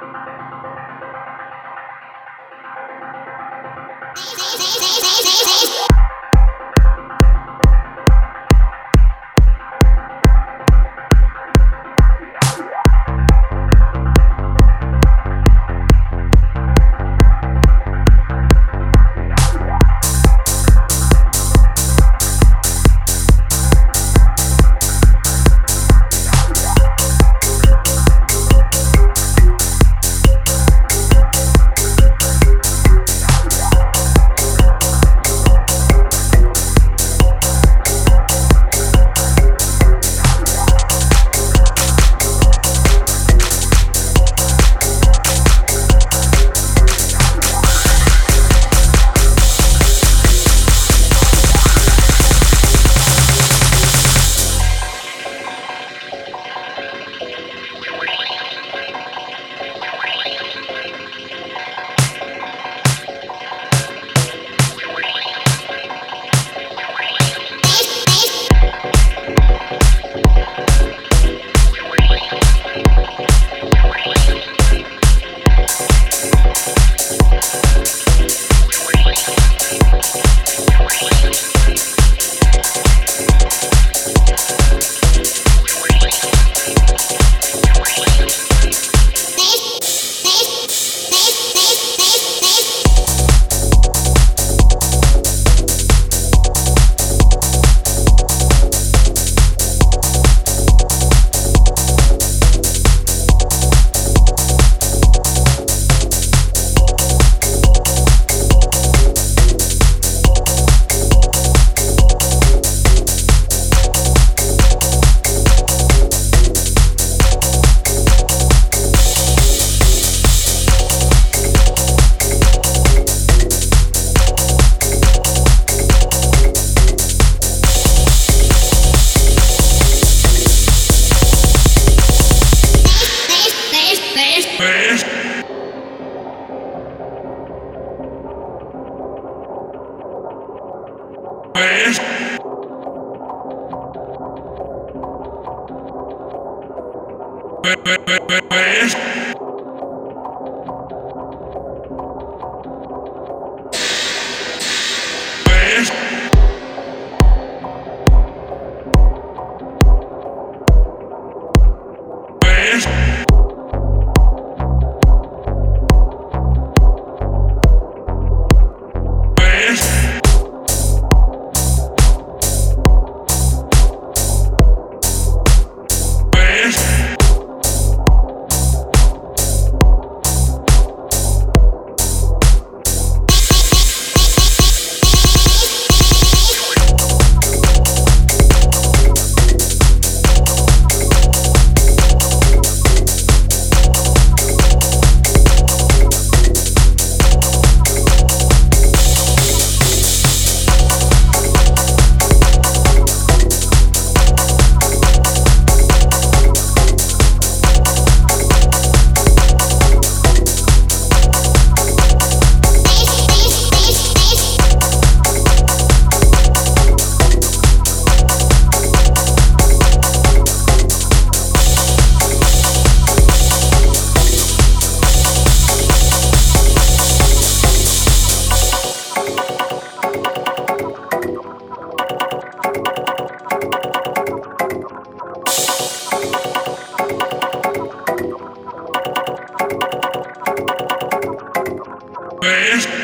Zee, zee, zee, zee, zee, zee. Thank you. Bye. Yeah.